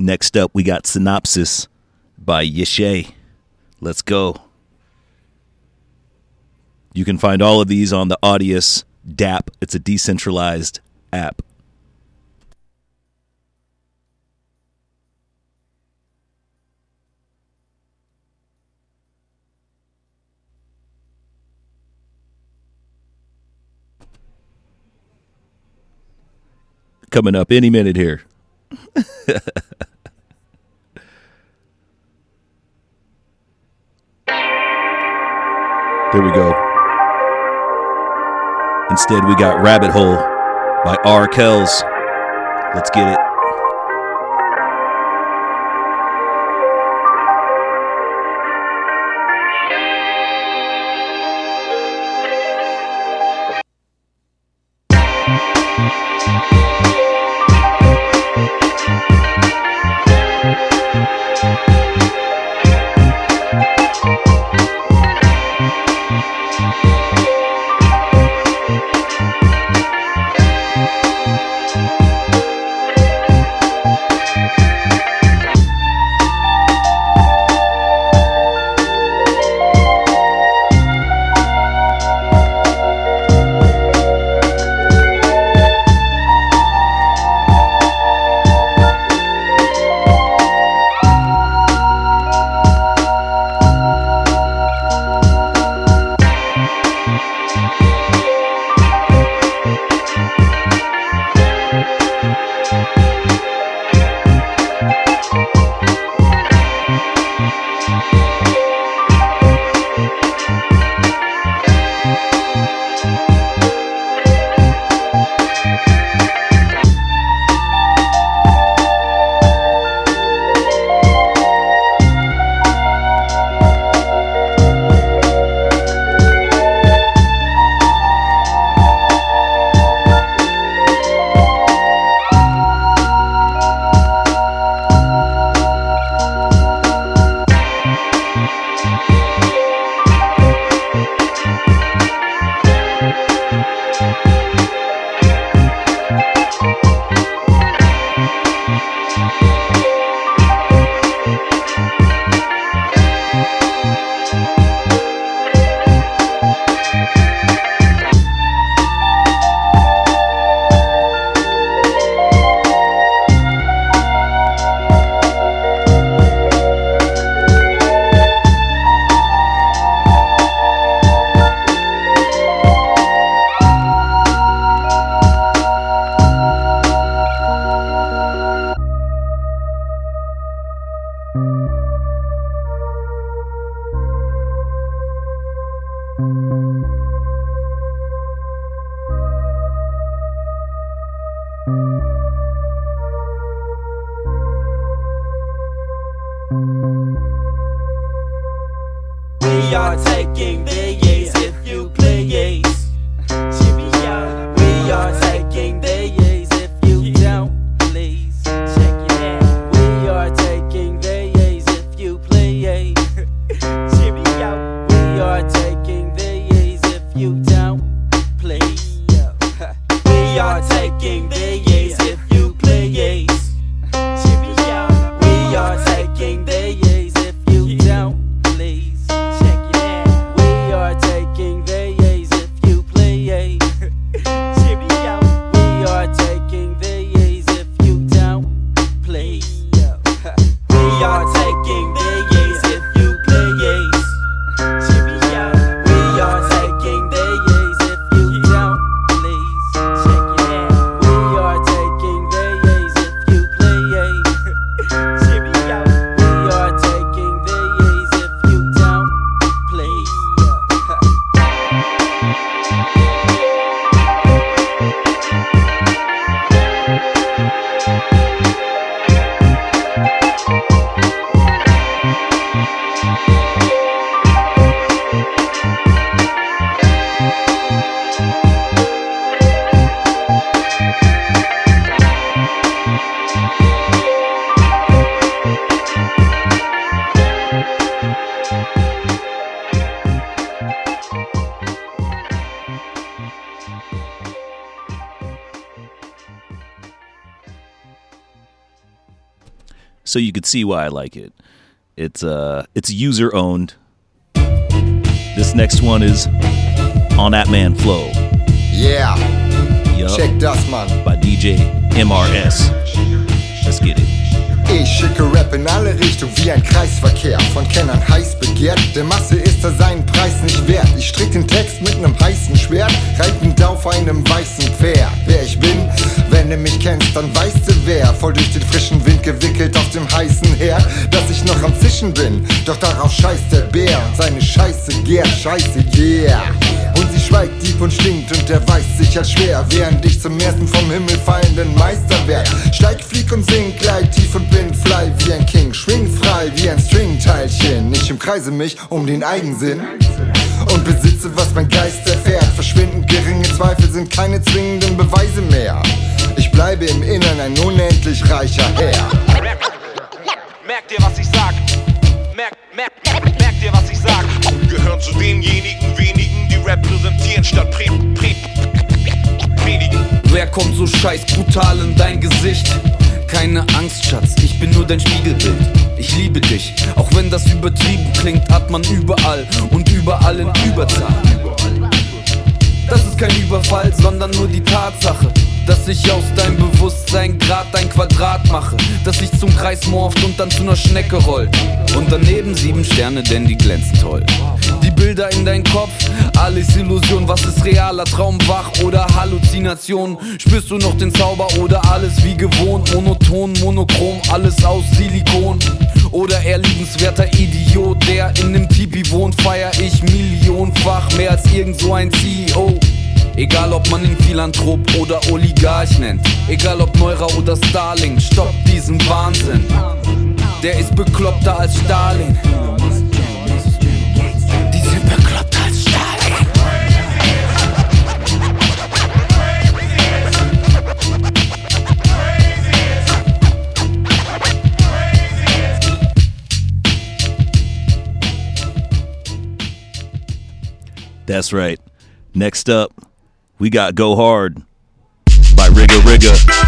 Next up, we got Synopsis by Yeshe. Let's go. You can find all of these on the Audius DAP. It's a decentralized app. Coming up any minute here. There we go. Instead, we got Rabbit Hole by R. Kells. Let's get it. So you could see why I like it. It's uh it's user owned. This next one is on that man flow. Yeah, Yup. check das, Mann. by DJ MRS. Ich schicke Rap in alle Richtungen wie ein Kreisverkehr. Von Kennern heiß begehrt, der Masse ist er seinen Preis nicht wert. Ich strick den Text mit nem heißen Schwert, reitend auf einem weißen Pferd. Wer ich bin, wenn du mich kennst, dann weißt du wer. Voll durch den frischen Wind gewickelt auf dem heißen Herd, dass ich noch am Zischen bin. Doch darauf scheißt der Bär und seine Scheiße gärt. Scheiße, yeah. Schweigt tief und stinkt und erweist sich als schwer, während ich zum ersten vom Himmel fallenden Meister werd. Steig, flieg und sing, gleit tief und bin fly wie ein King, schwing frei wie ein Stringteilchen. Ich umkreise mich um den Eigensinn und besitze, was mein Geist erfährt. Verschwindend geringe Zweifel sind keine zwingenden Beweise mehr. Ich bleibe im Innern ein unendlich reicher Herr. Merk dir, was ich sag. Merk, merk, merk dir, was ich sag. Gehört zu denjenigen die repräsentieren statt pre, pre, predigen. Wer kommt so scheiß brutal in dein Gesicht? Keine Angst, Schatz, ich bin nur dein Spiegelbild. Ich liebe dich, auch wenn das übertrieben klingt, hat man überall und überall in Überzahl. Das ist kein Überfall, sondern nur die Tatsache, dass ich aus deinem Bewusstsein grad ein Quadrat mache, dass sich zum Kreis morpht und dann zu einer Schnecke rollt. Und daneben sieben Sterne, denn die glänzen toll. Die Bilder in dein Kopf, alles Illusion, was ist realer Traum, wach oder Halluzination? Spürst du noch den Zauber oder alles wie gewohnt, monoton, monochrom, alles aus Silikon? Oder eher liebenswerter Idiot, der in nem Tipi wohnt, feier ich millionenfach mehr als irgend so ein CEO. Egal ob man ihn Philanthrop oder Oligarch nennt, egal ob Neurer oder Starling, stoppt diesen Wahnsinn. Der ist bekloppter als Stalin. Die sind bekloppter als Stalin. That's right. Next up, we got Go Hard by Rigga Rigga.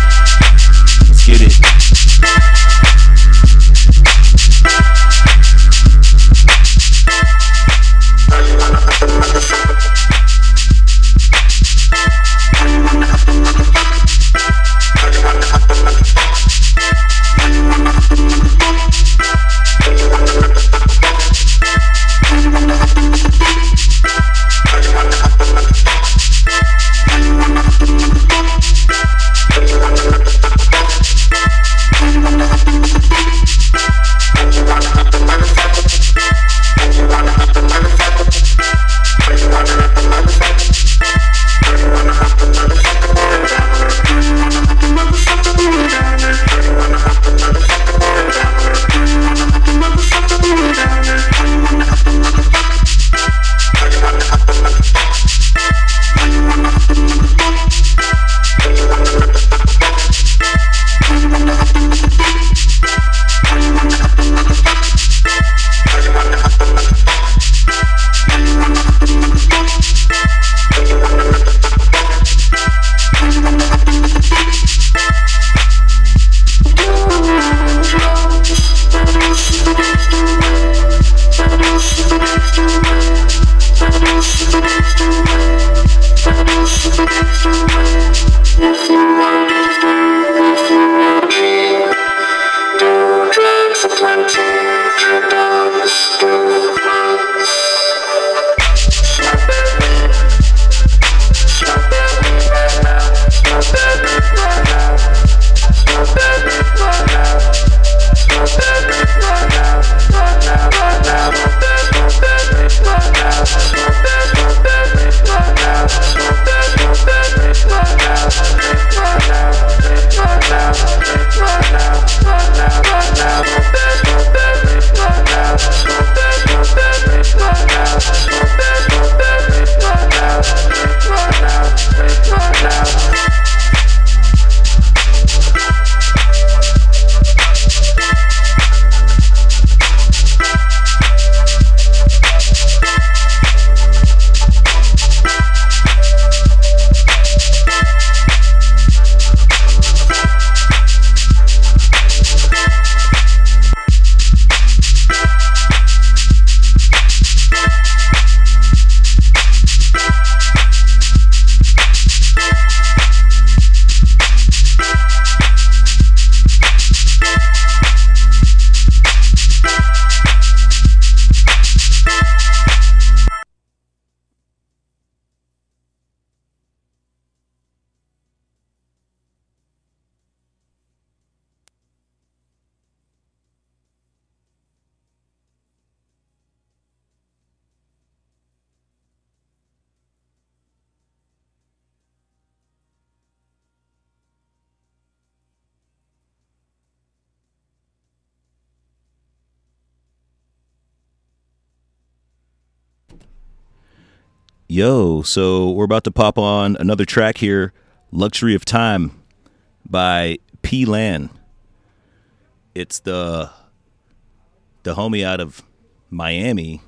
Yo, so we're about to pop on another track here, Luxury of Time by P Lan. It's the the homie out of Miami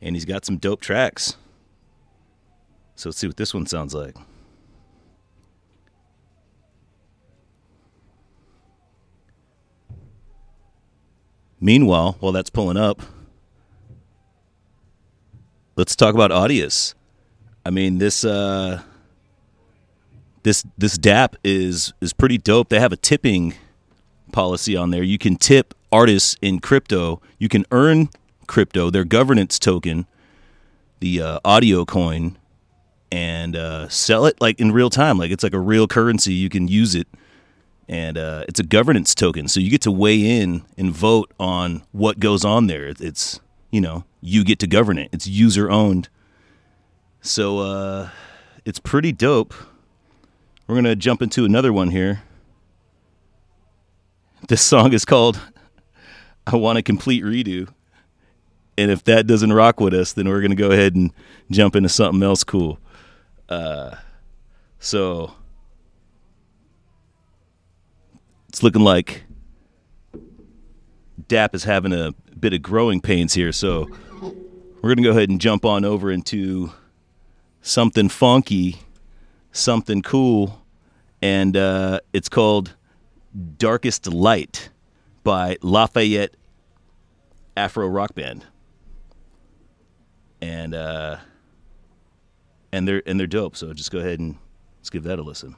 and he's got some dope tracks. So let's see what this one sounds like. Meanwhile, while that's pulling up, let's talk about Audius. I mean, this uh this this DAP is is pretty dope. They have a tipping policy on there. You can tip artists in crypto. You can earn crypto, their governance token, the uh, audio coin, and uh, sell it like in real time. Like it's like a real currency. You can use it, and uh, it's a governance token. So you get to weigh in and vote on what goes on there. It's, it's you know you get to govern it. It's user owned. So uh, it's pretty dope. We're gonna jump into another one here. This song is called "I Want a Complete Redo." and if that doesn't rock with us, then we're gonna go ahead and jump into something else cool. Uh, so it's looking like DAP is having a bit of growing pains here. So we're gonna go ahead and jump on over into something funky, something cool, and uh, it's called "Darkest Light" by Lafayette Afro Rock Band and uh, and they're and they're dope. So just go ahead and let's give that a listen.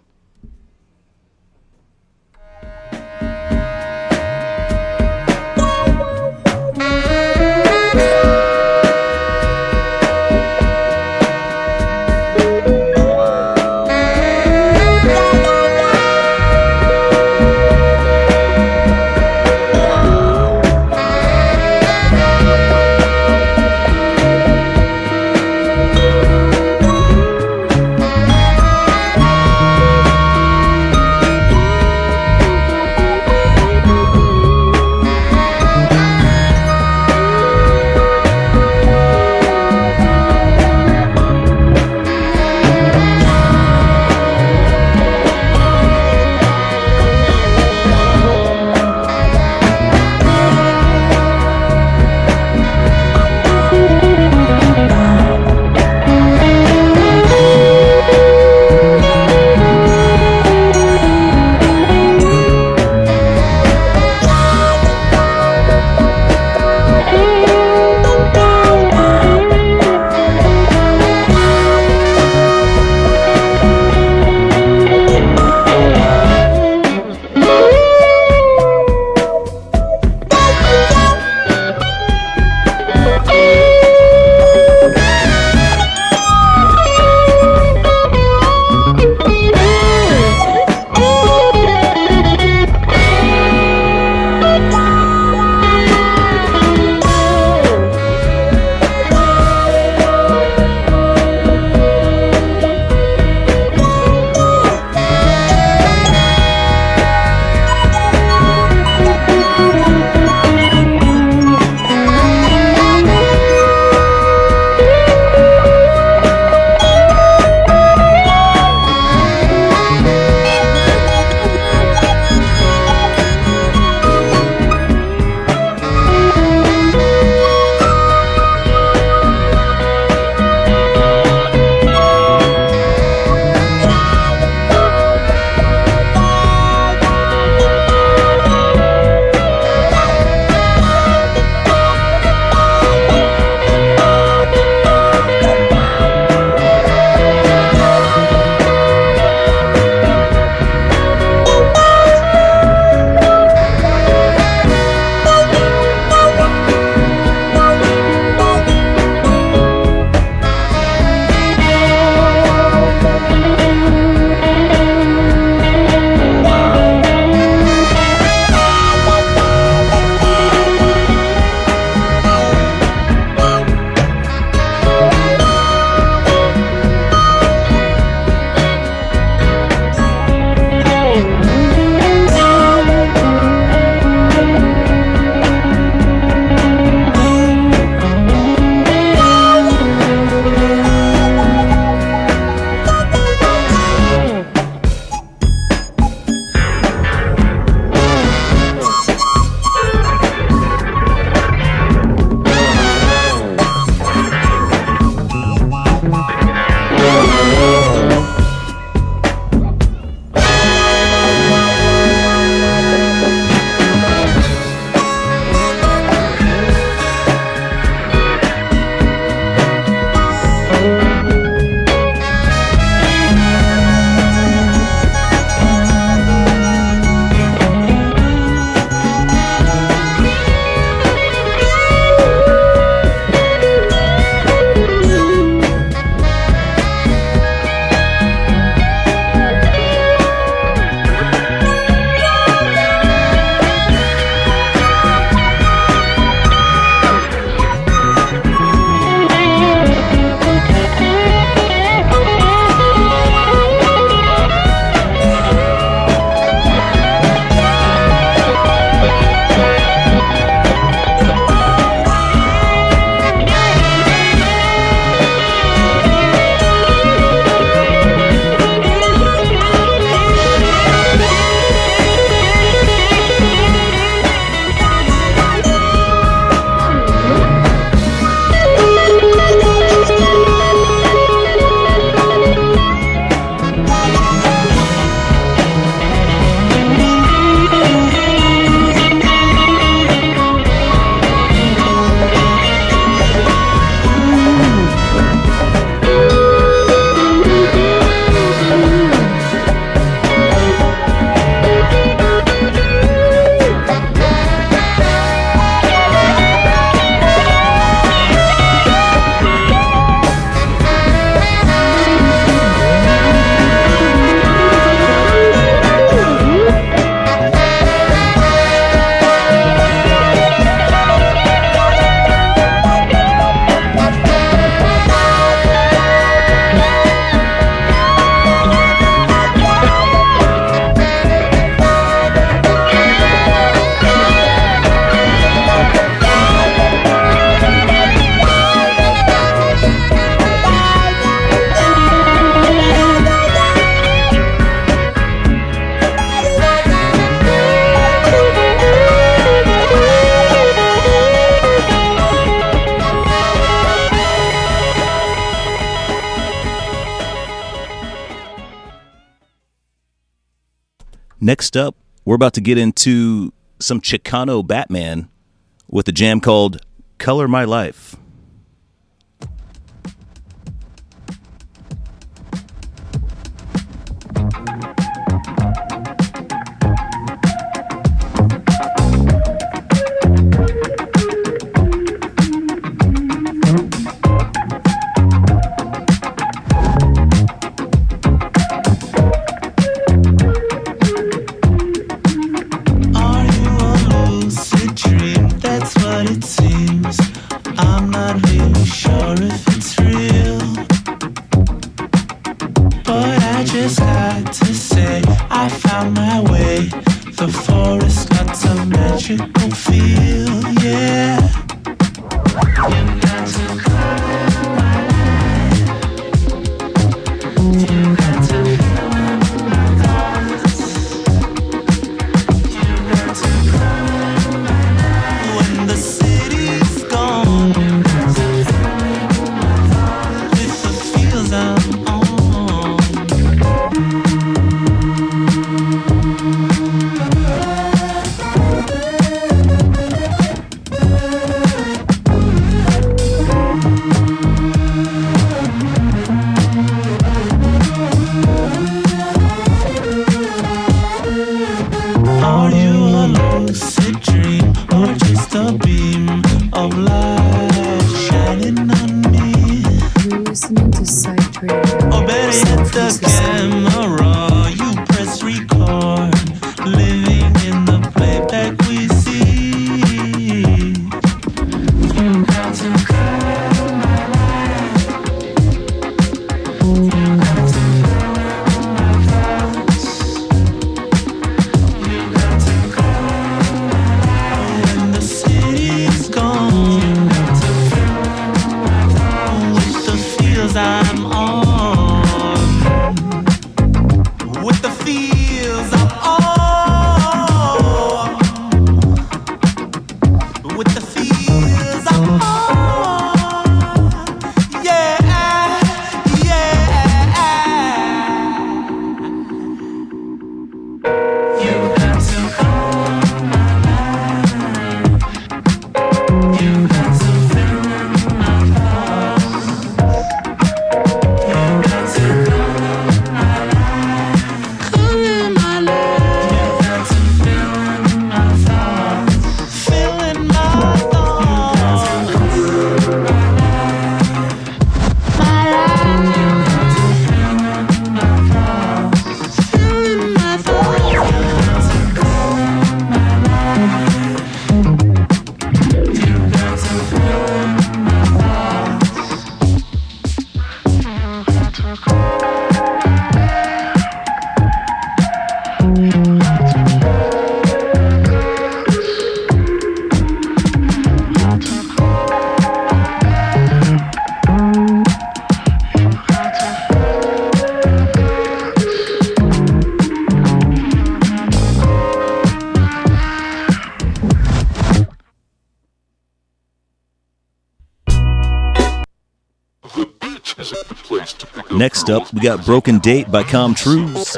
Next up, we're about to get into some Chicano Batman with a jam called Color My Life. We got Broken Date by Com Truise.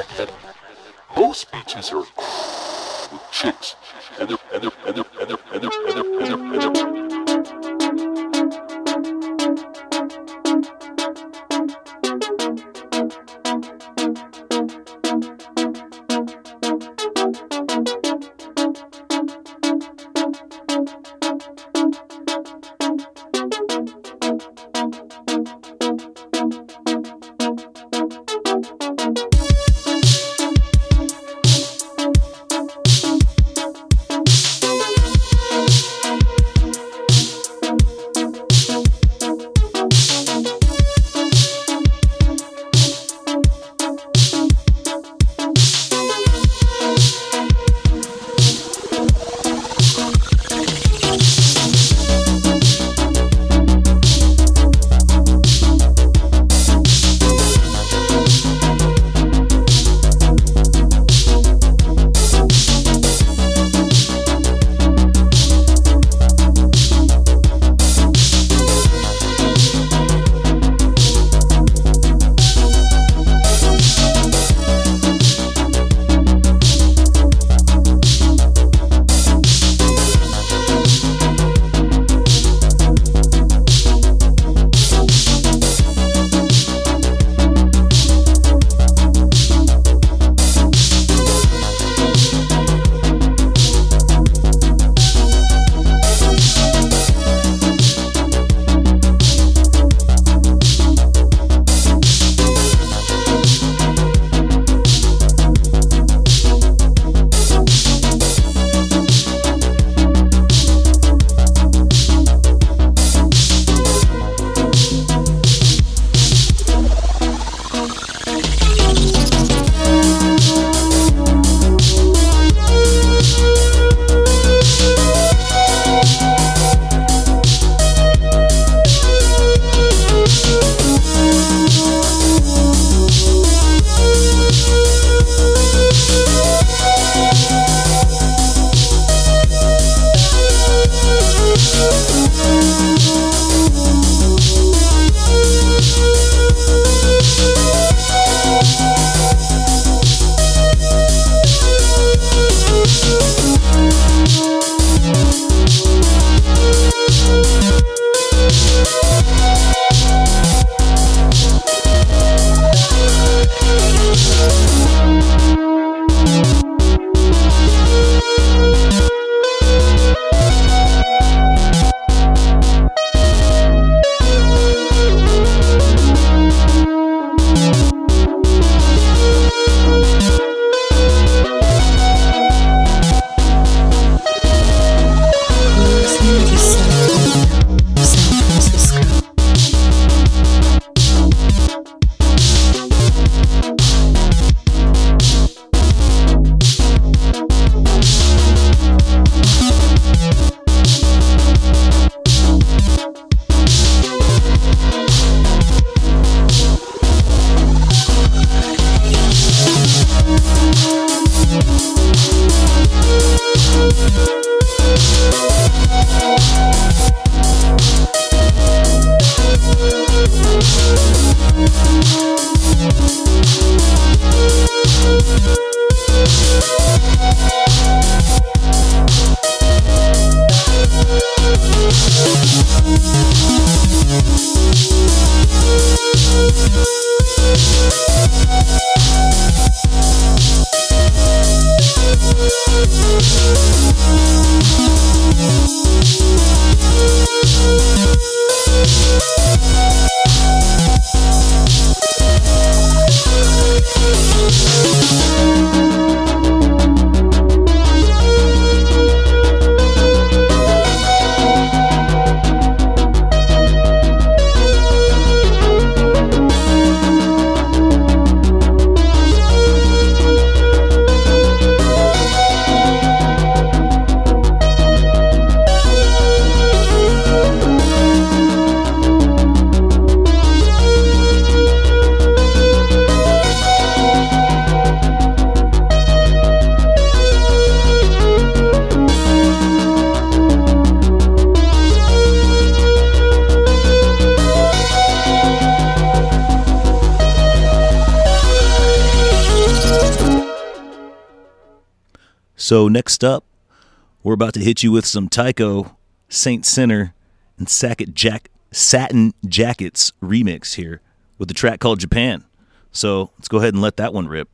So, next up, we're about to hit you with some Tycho, Saint Sinner, and Sackett Jack Satin Jackets remix here with the track called Japan. So, let's go ahead and let that one rip.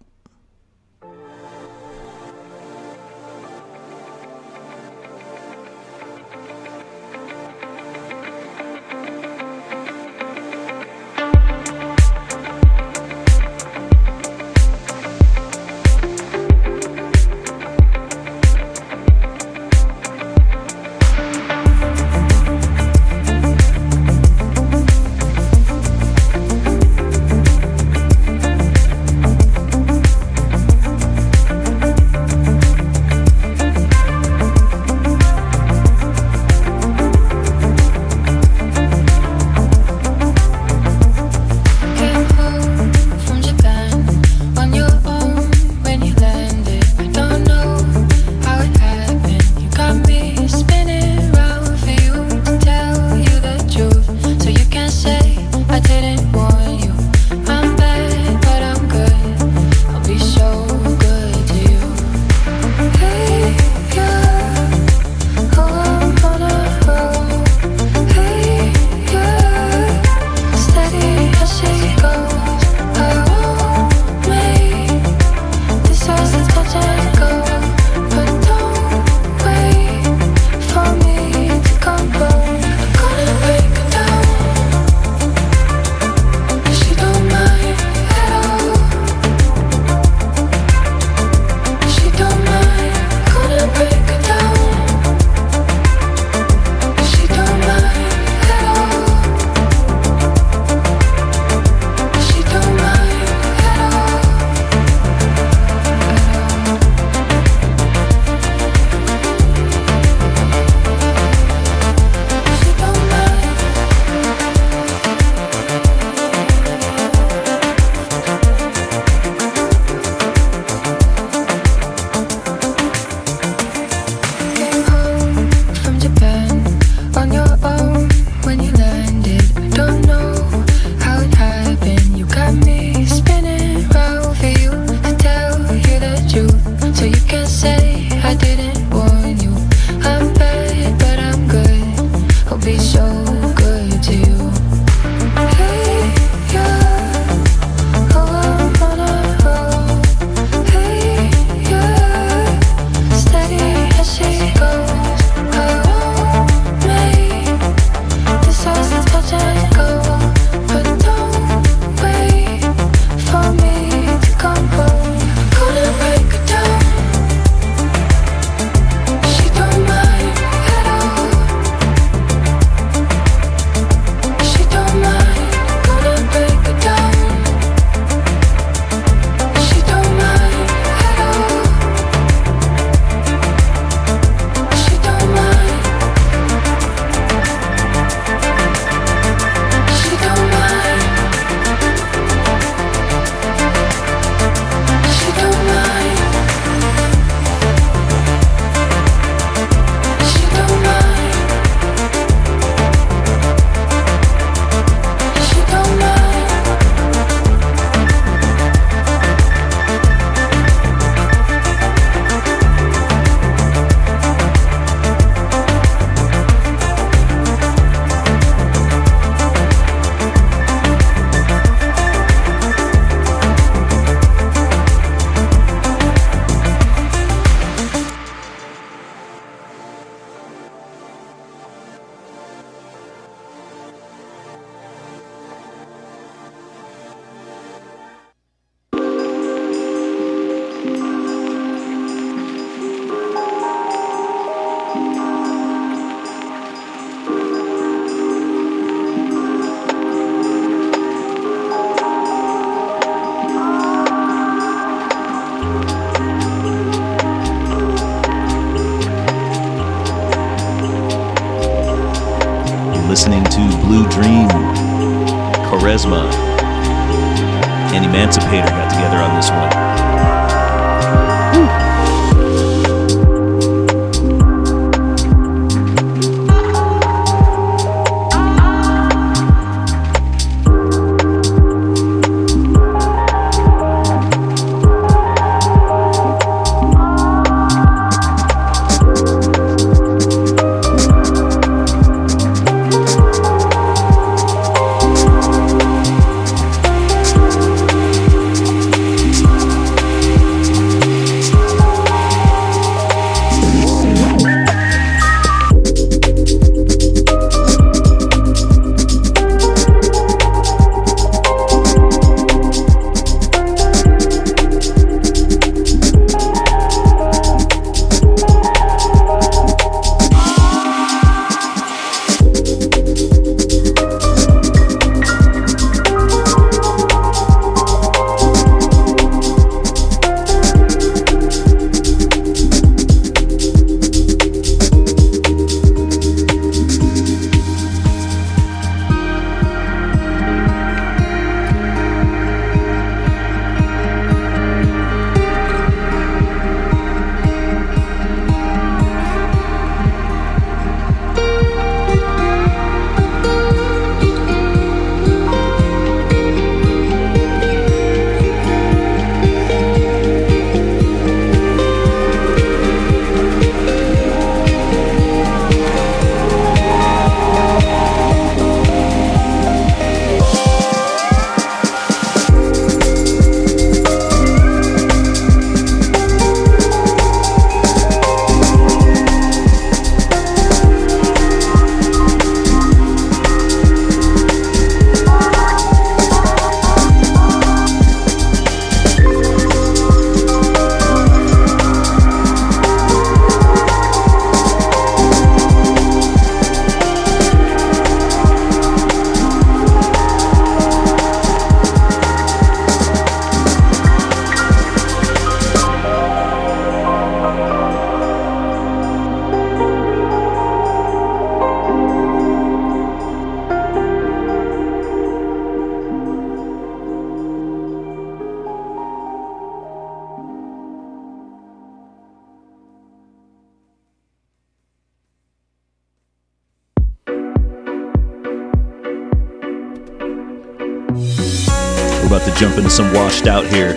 out here.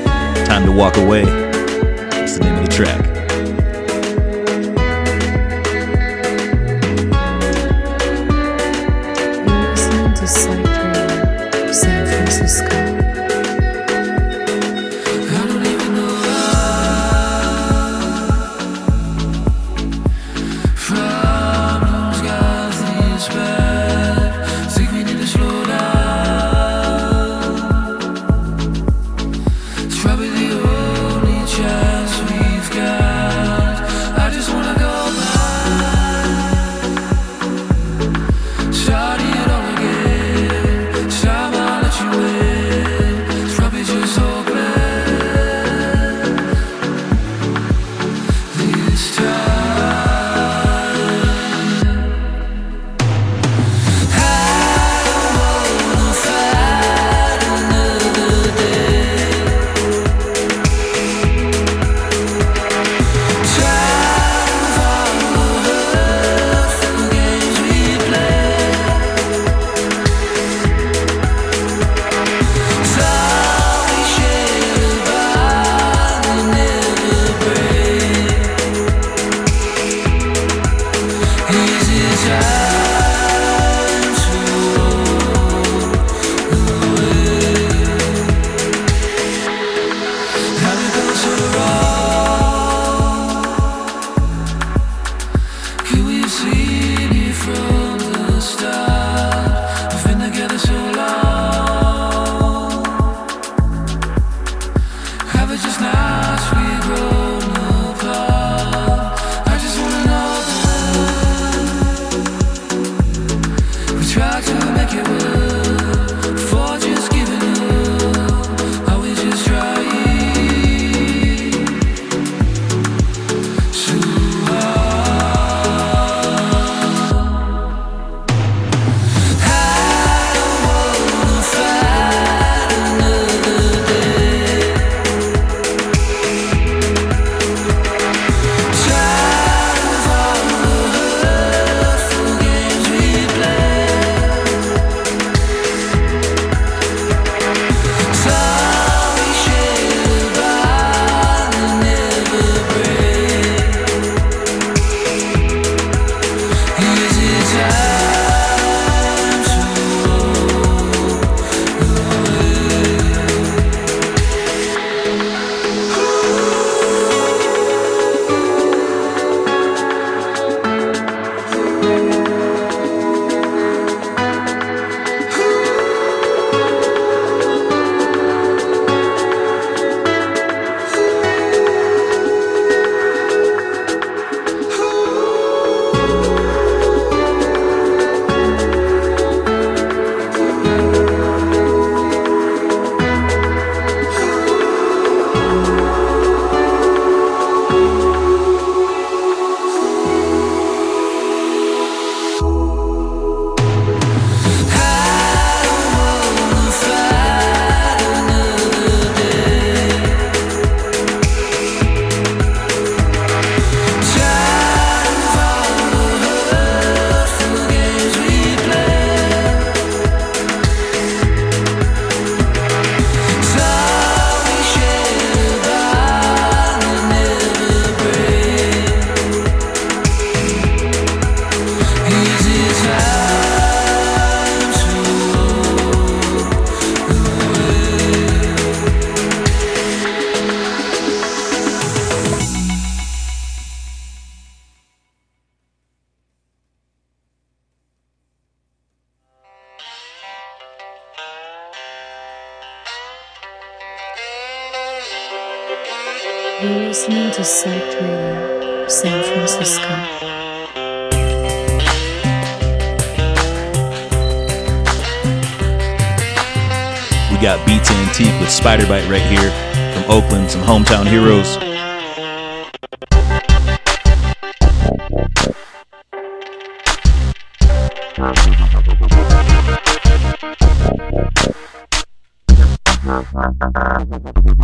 got Beats Antique with Spider Bite right here from Oakland, some hometown heroes.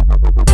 Thank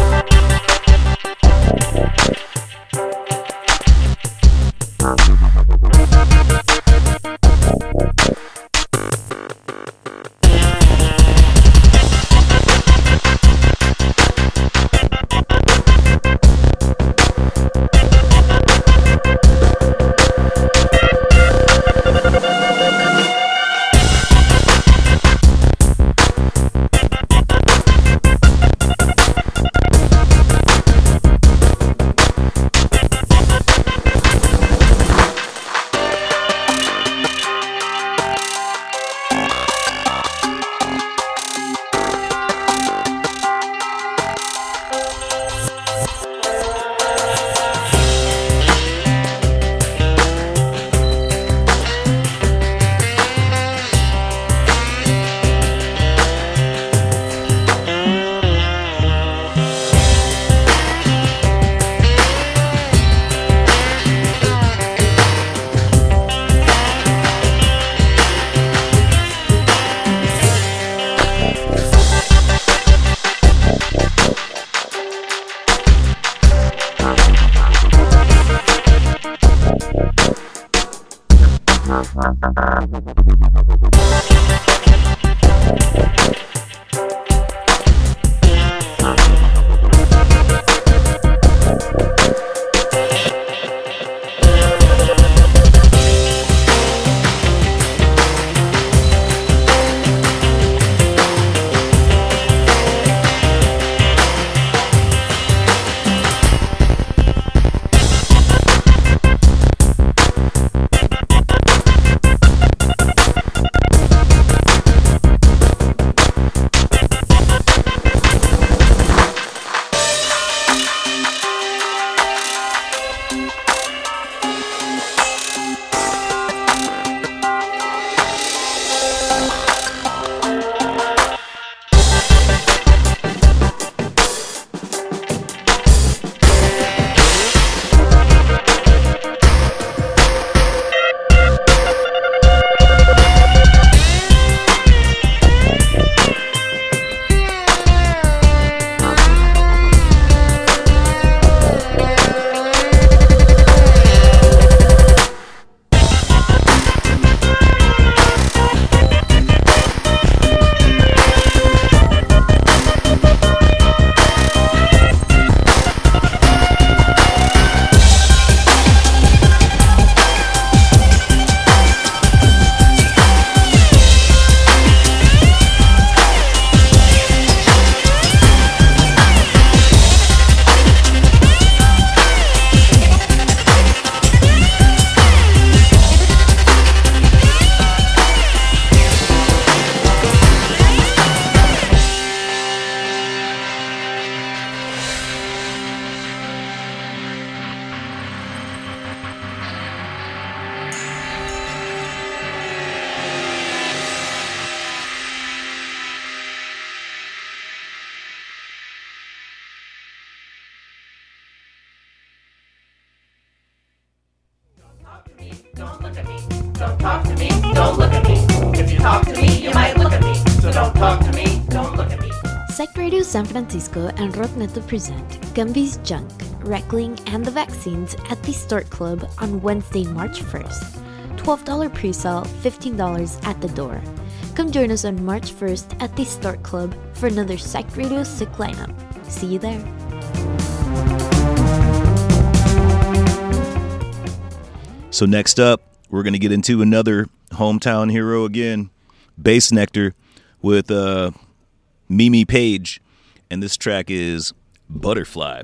San Francisco and Rotneto present Gumby's Junk, Reckling, and the Vaccines at the Stork Club on Wednesday, March 1st. $12 pre sale, $15 at the door. Come join us on March 1st at the Stork Club for another Psych Radio Sick lineup. See you there. So next up, we're gonna get into another hometown hero again, Bassnectar, with uh, Mimi Page, and this track is Butterfly.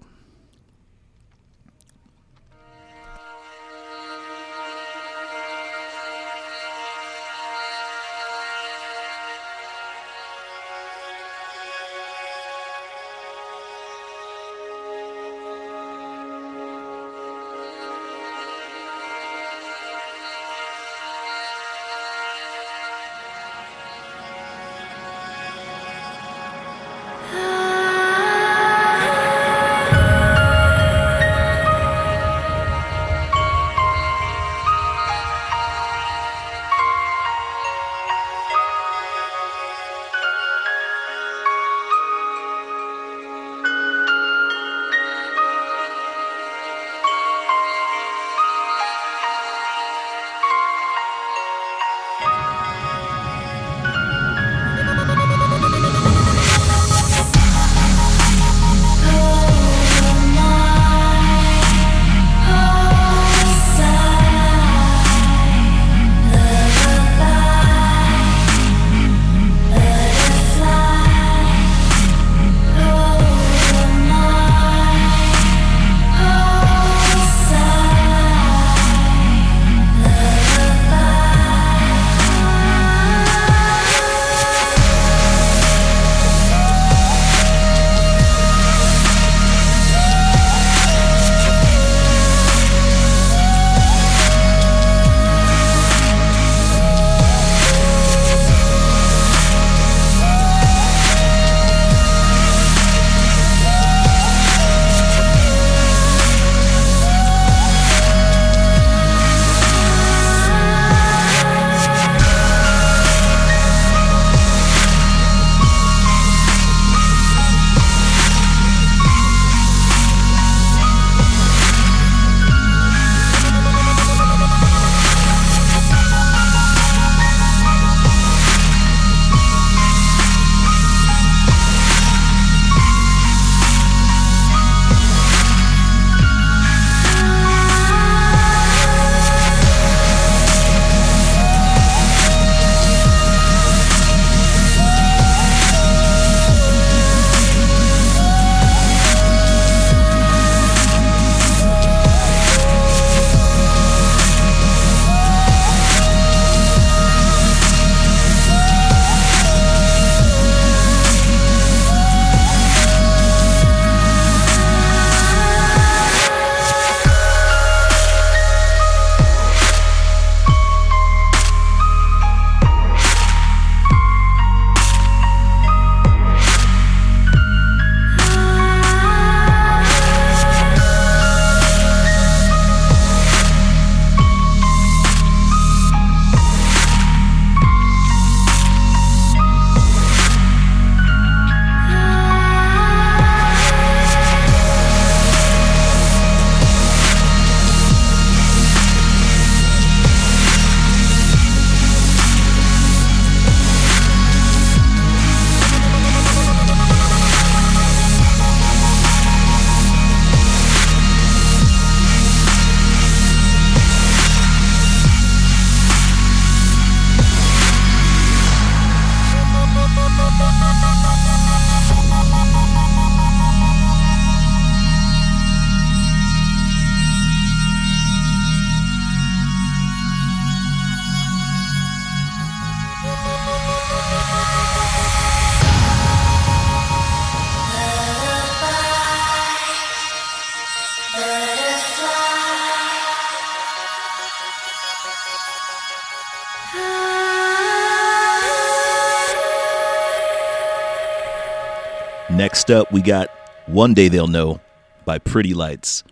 Up, we got One Day They'll Know by Pretty Lights.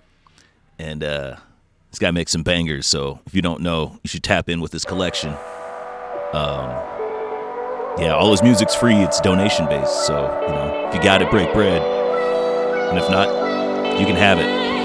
And uh, this guy makes some bangers, so if you don't know, you should tap in with his collection. Um, yeah, all his music's free, it's donation based, so, you know, if you got it, break bread. And if not, you can have it.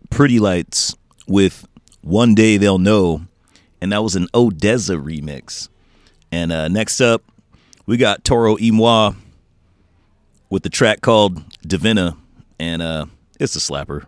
Pretty Lights with One Day They'll Know, and that was an ODESZA remix. And uh, next up, we got Toro y Moi with the track called Divina, and uh, it's a slapper.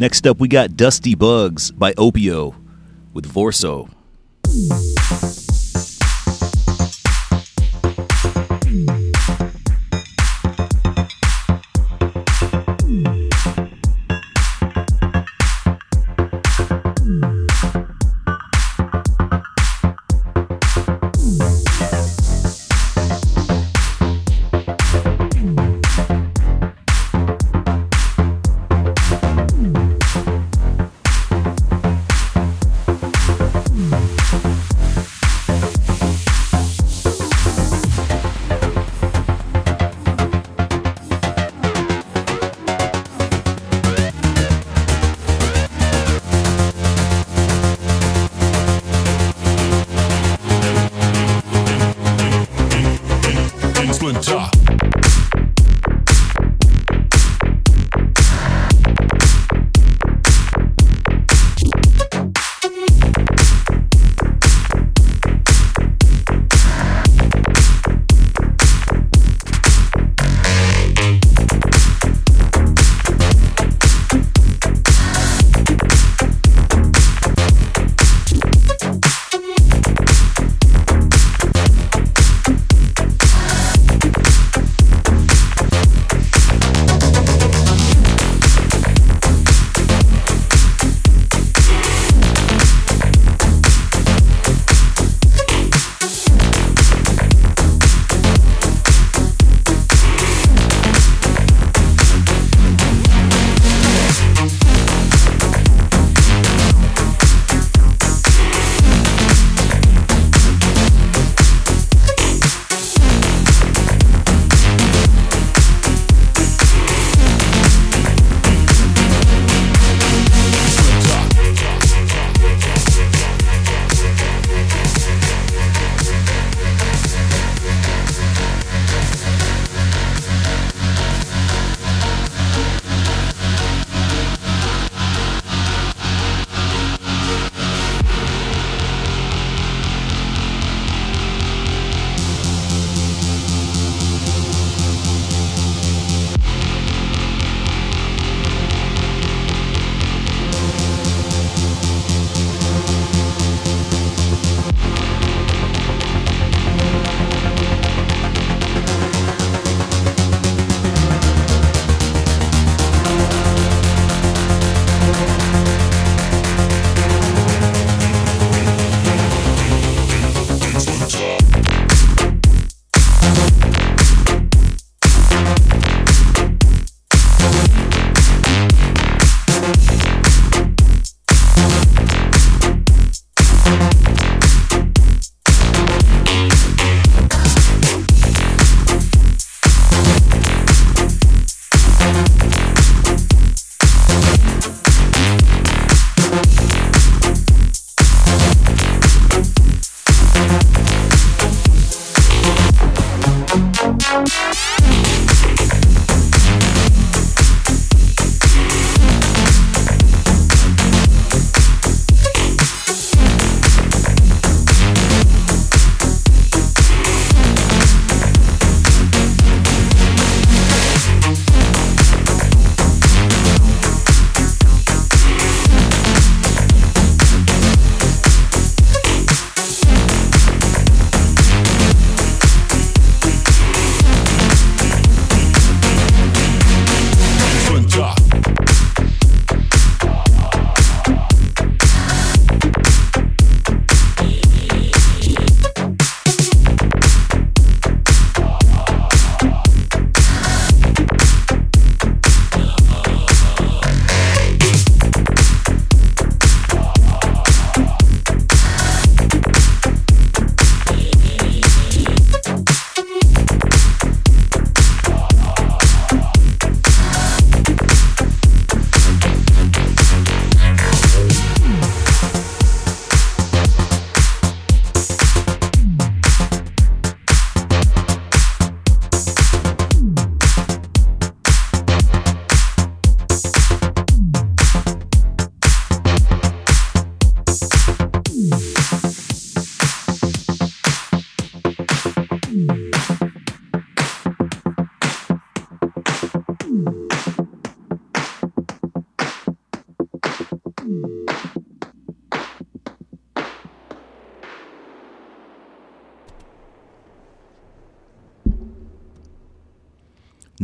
Next up, we got Dusty Bugs by Opiuo with Vorso.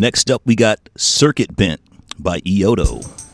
Next up, we got Circuit Bent by Ioto.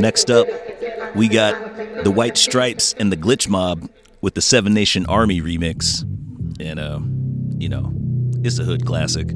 Next up, we got the White Stripes and the Glitch Mob with the Seven Nation Army remix, and uh, you know, it's a hood classic.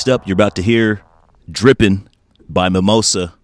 Next up, you're about to hear Drippin' by Mimosa.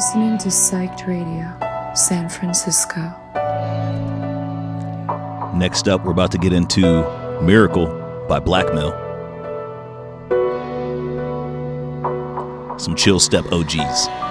listening to Psyched Radio, San Francisco. Next up, we're about to get into Miracle by Blackmill. Some chill step OGs.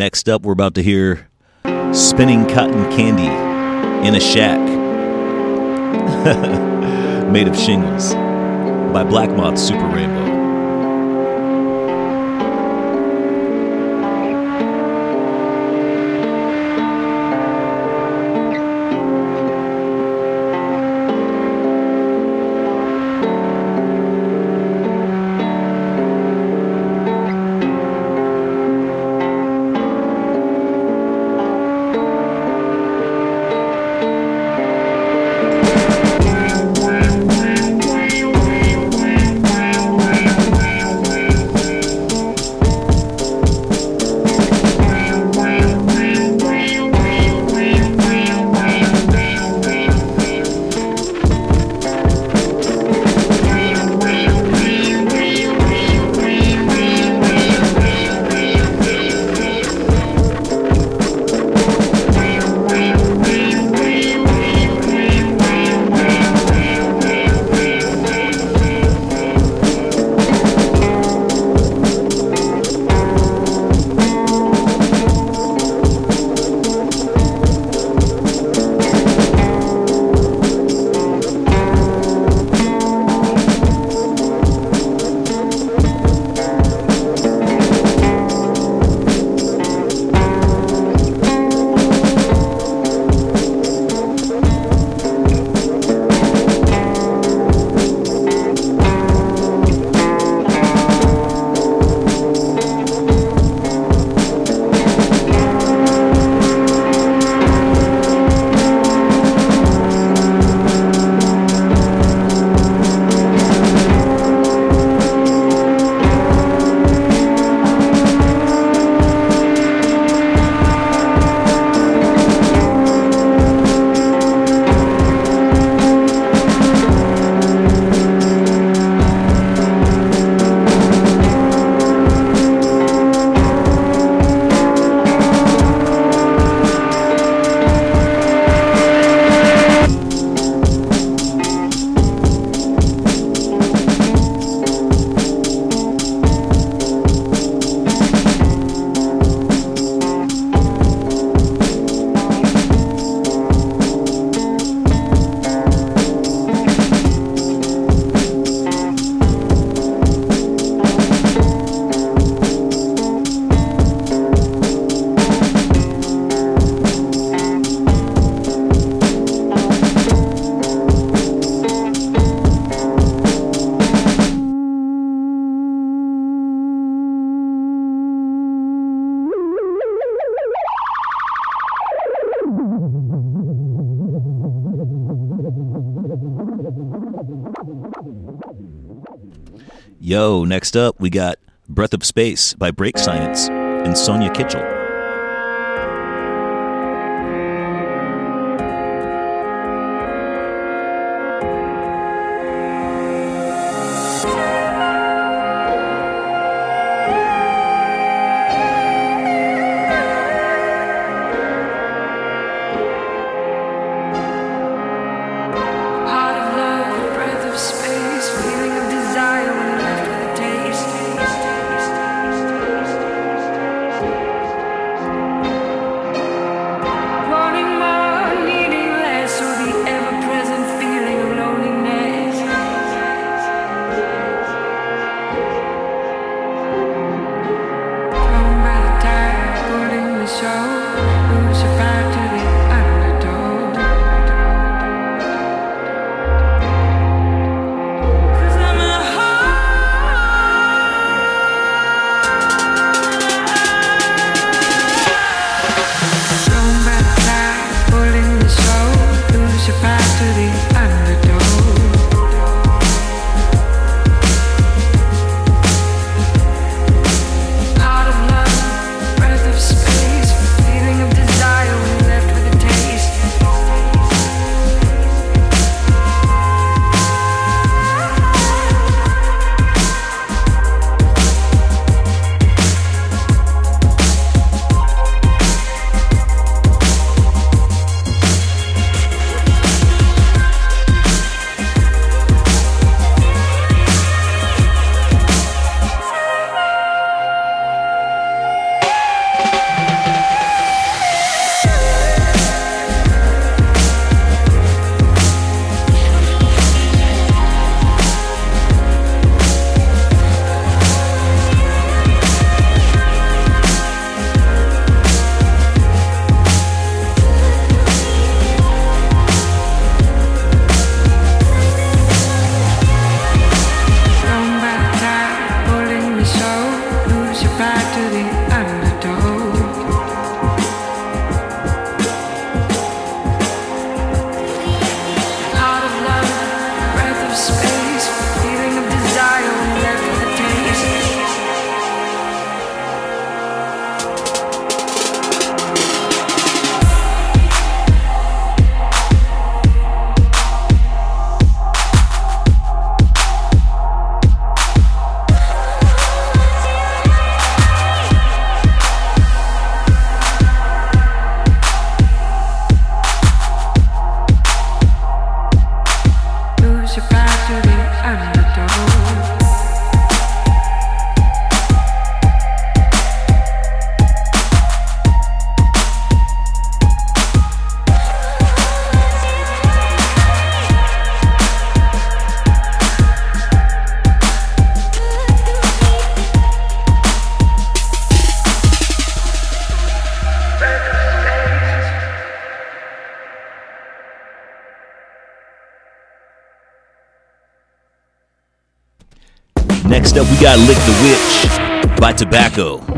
Next up, we're about to hear Spinning Cotton Candy in a Shack made of shingles by Black Moth Super Rainbow. Next up, we got Breath of Space by Break Science and Sonya Kitchell. Got Lick the Witch by Tobacco. I'm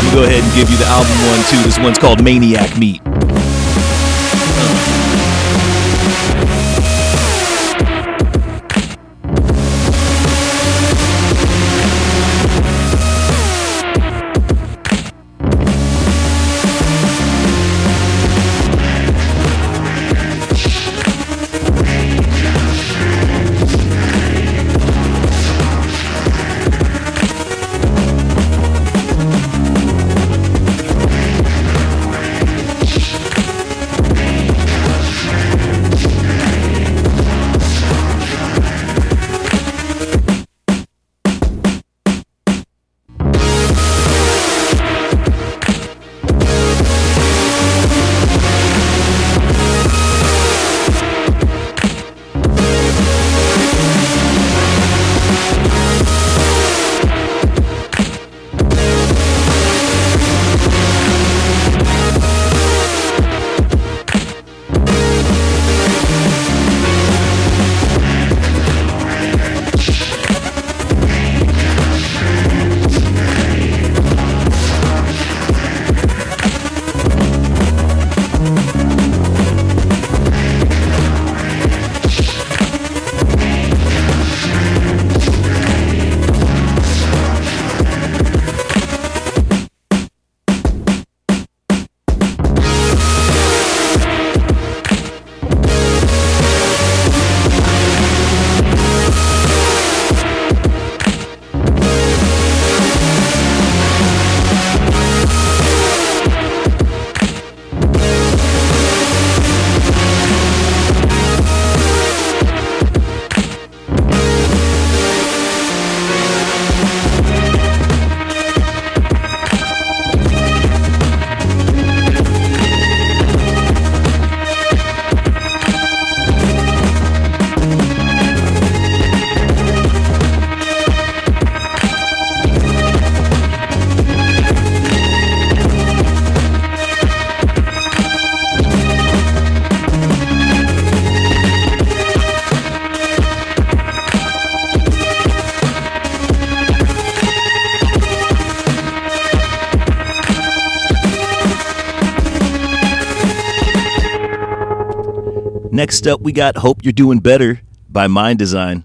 gonna go ahead and give you the album one too. This one's called Maniac Meat. Next up, we got Hope You're Doing Better by Mind Design.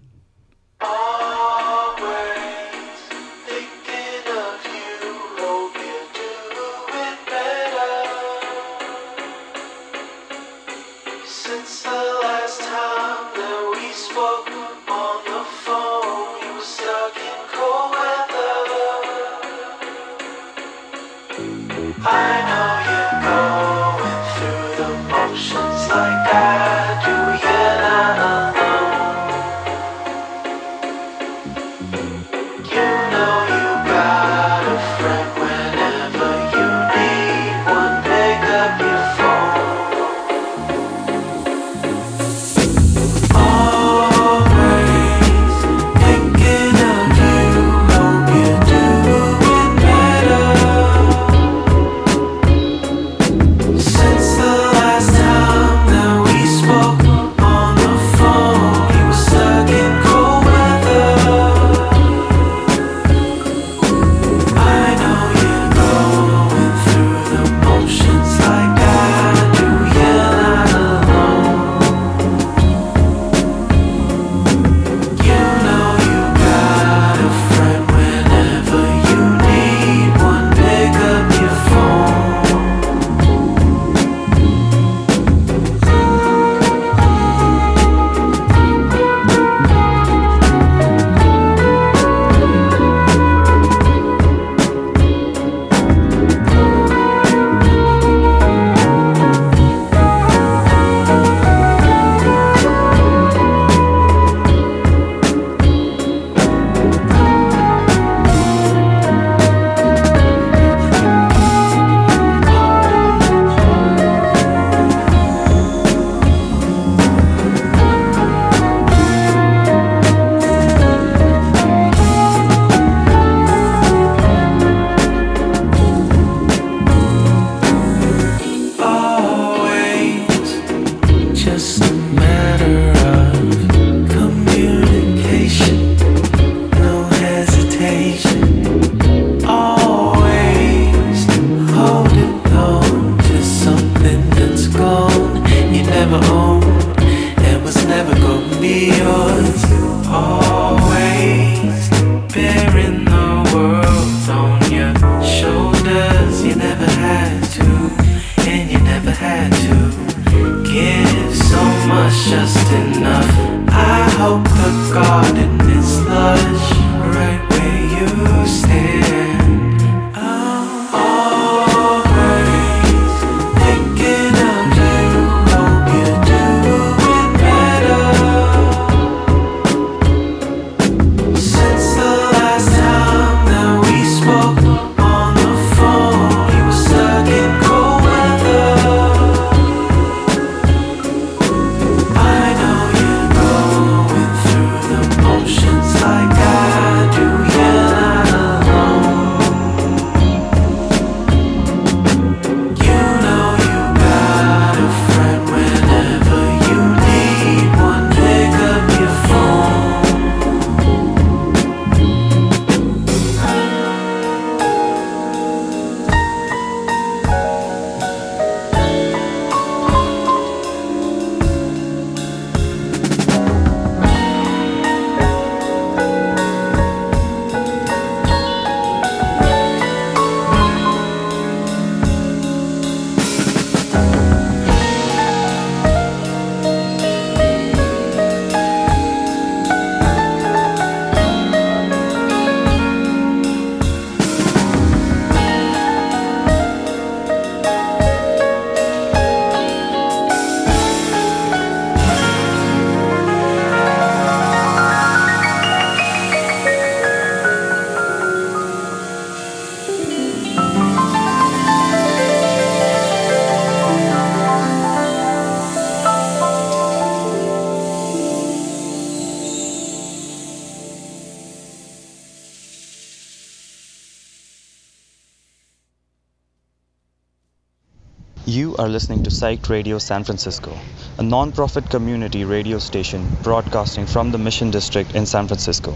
Are listening to Psyched Radio San Francisco, a non profit community radio station broadcasting from the Mission District in San Francisco.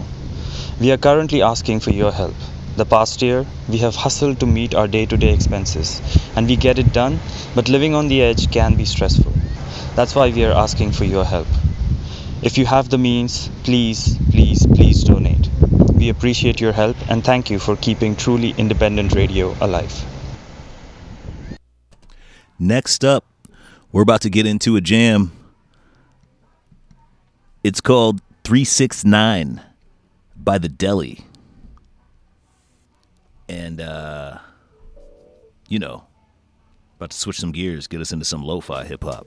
We are currently asking for your help. The past year, we have hustled to meet our day to day expenses, and we get it done, but living on the edge can be stressful. That's why we are asking for your help. If you have the means, please, please, please donate. We appreciate your help and thank you for keeping truly independent radio alive. Next up, we're about to get into a jam. It's called 369 by The Deli. And, uh, you know, about to switch some gears, get us into some lo fi hip hop.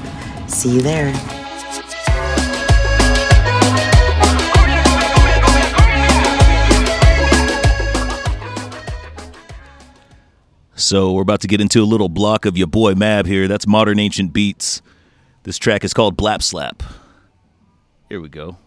See you there. So we're about to get into a little block of your boy Mab here. That's Modern Ancient Beats. This track is called Blap Slap. Here we go.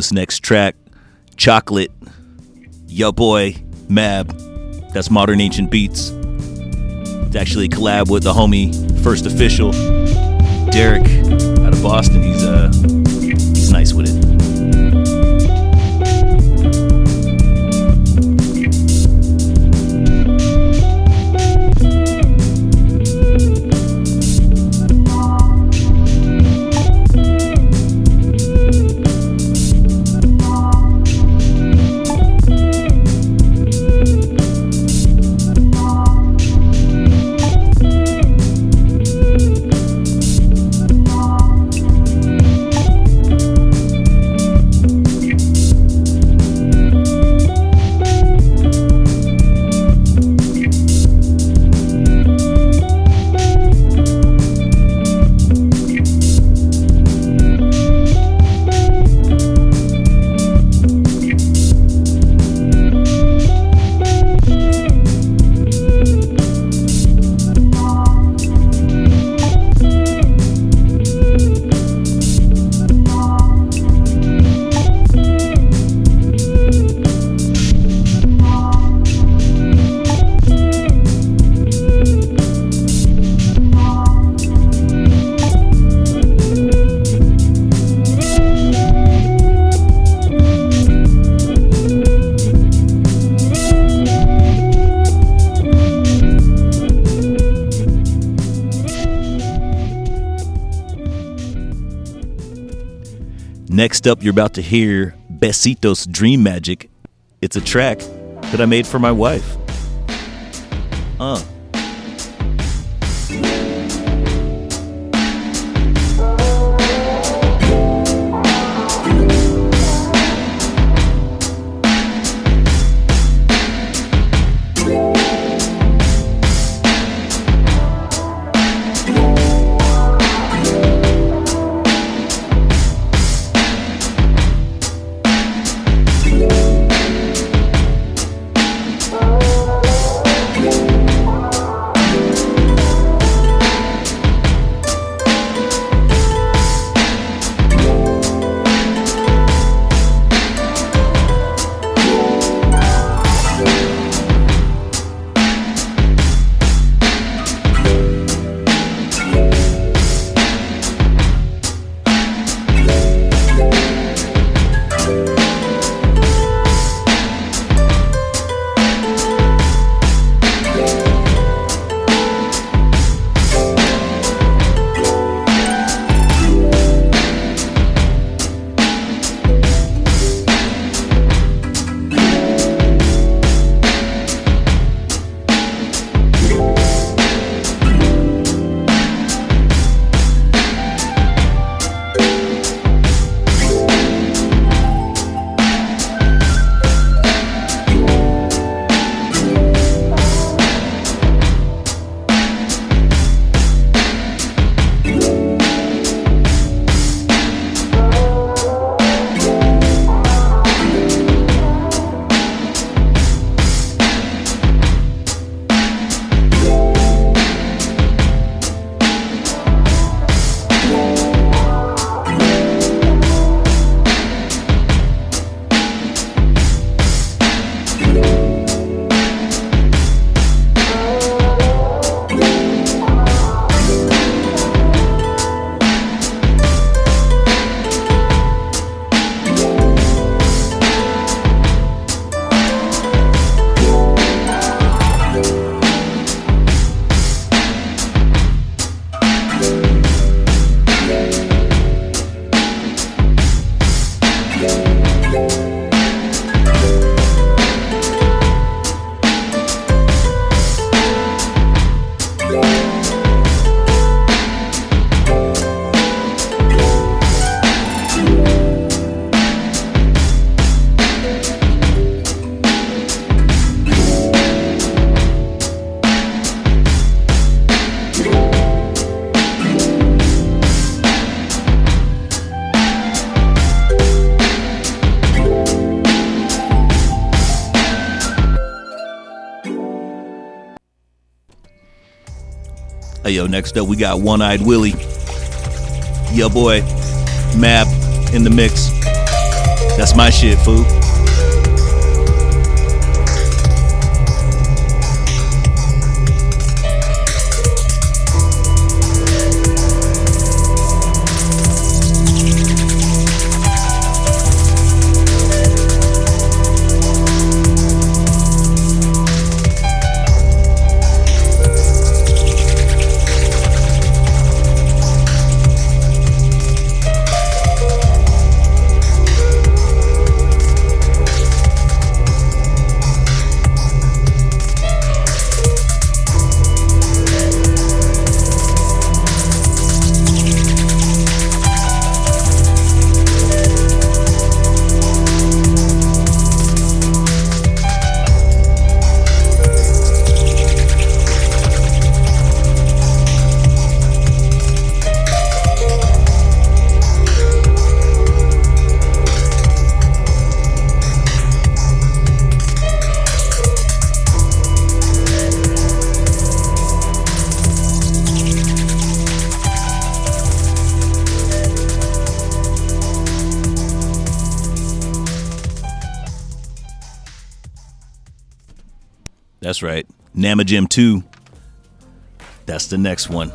This next track, Chocolate, yo boy, Mab. That's Modern Ancient Beats. It's actually a collab with the homie First Official, Derek out of Boston. He's uh you're about to hear Besitos Dream Magic. It's a track that I made for my wife. Uh. Yo, next up, we got One Eyed Willie. Yo, boy, Mab in the mix. That's my shit, fool. Right. Nama Jim 2. That's the next one.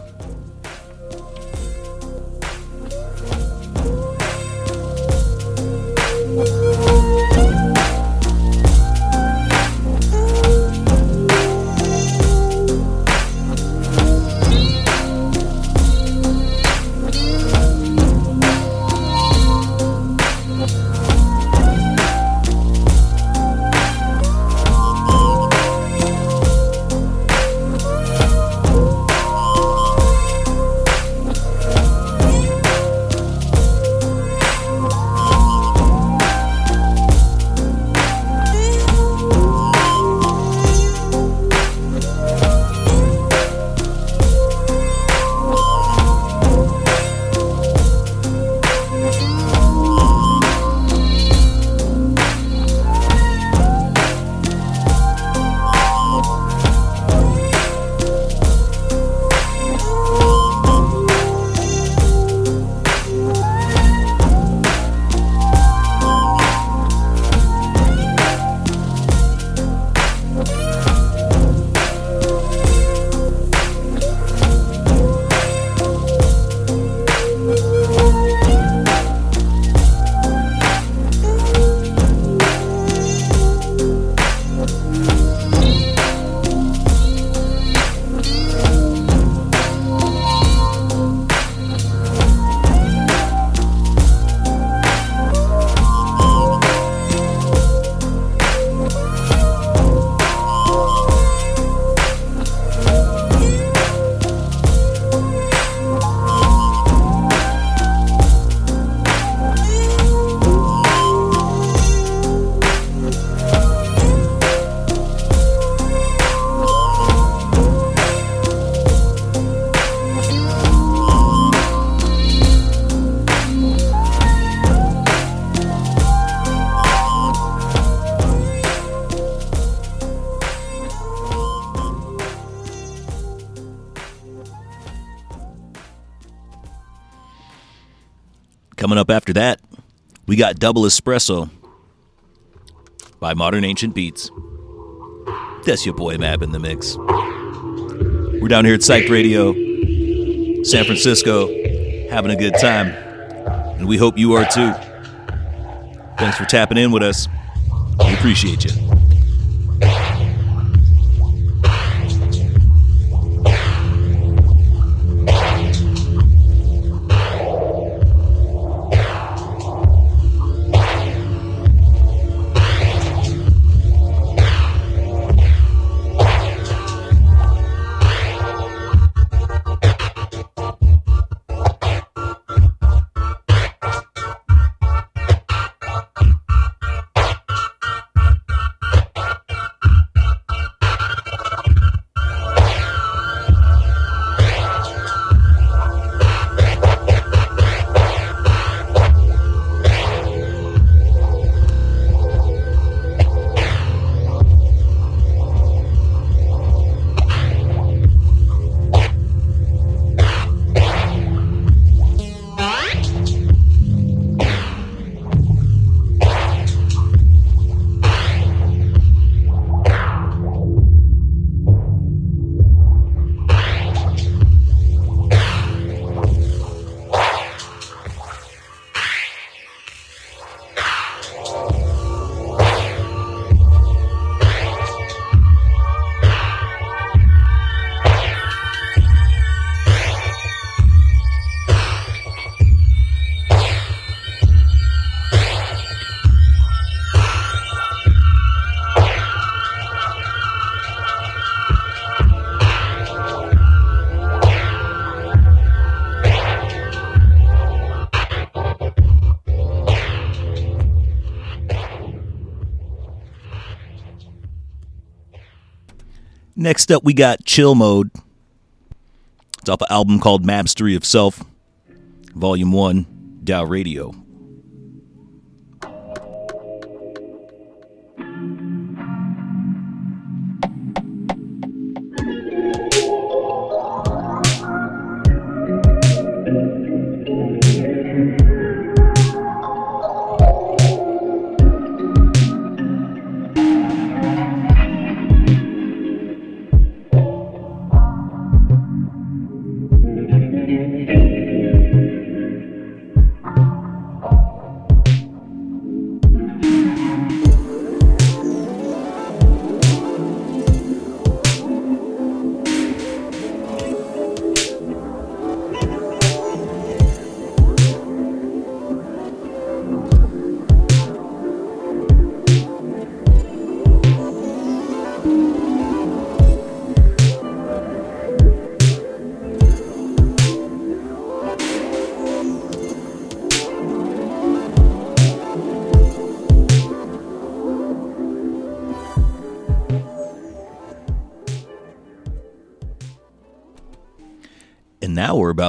Coming up after that, we got Double Espresso by Modern Ancient Beats. That's your boy Mab in the mix. We're down here at Psych Radio, San Francisco, having a good time. And we hope you are too. Thanks for tapping in with us. We appreciate you. Next up, we got Chill Mode. It's off an album called Mastery of Self, Volume 1, Dow Radio.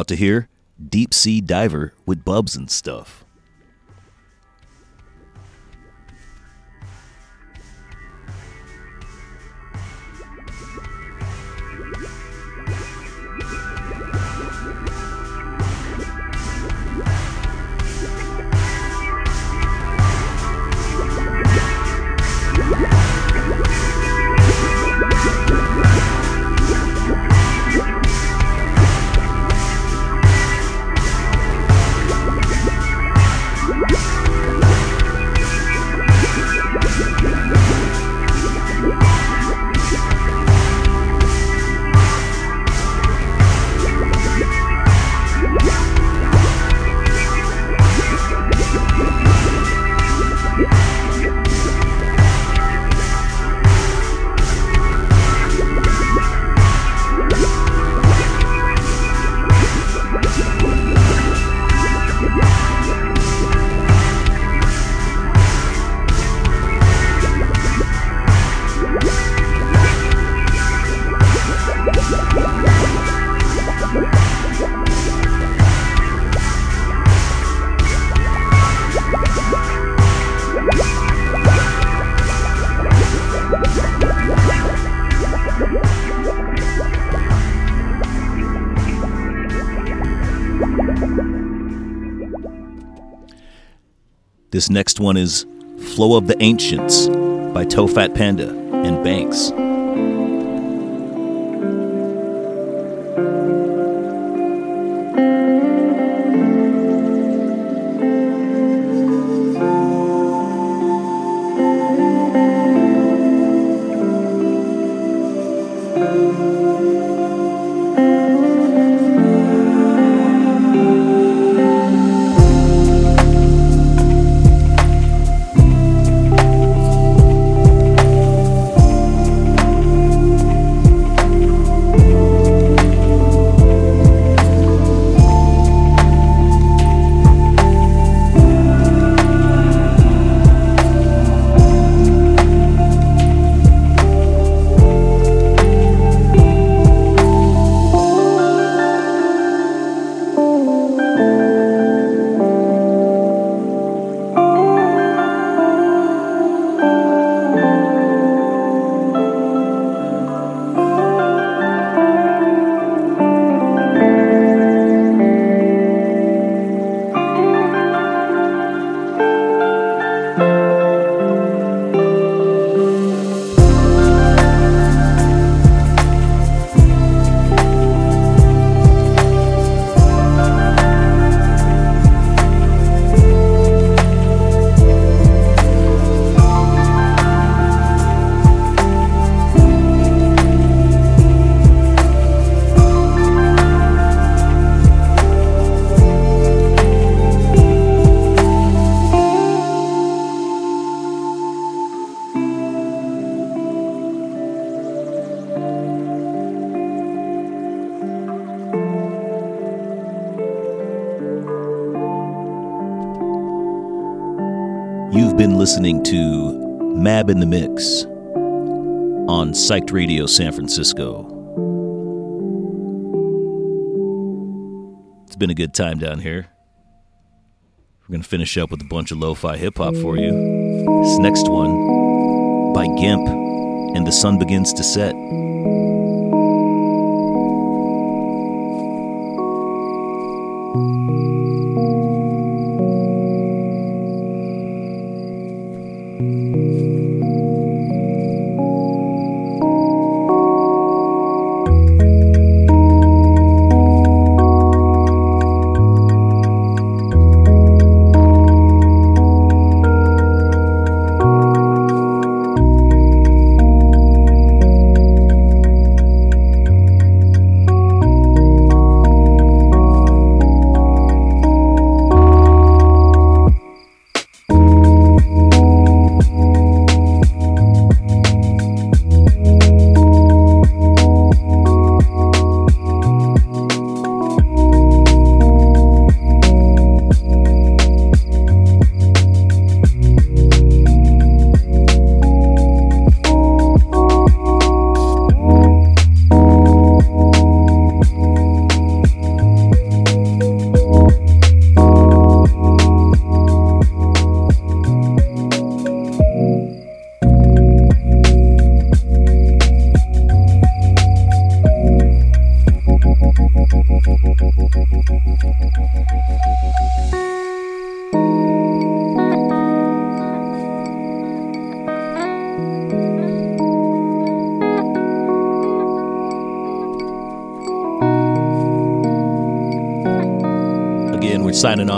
About to hear Deep Sea Diver with Bubs and stuff. Next one is Flow of the Ancients by Tofat Panda and Banks. Mab in the Mix on Psyched Radio San Francisco. It's been a good time down here. We're going to finish up with a bunch of lo fi hip hop for you. This next one by Gimp and The Sun Begins to Set.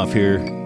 Off here.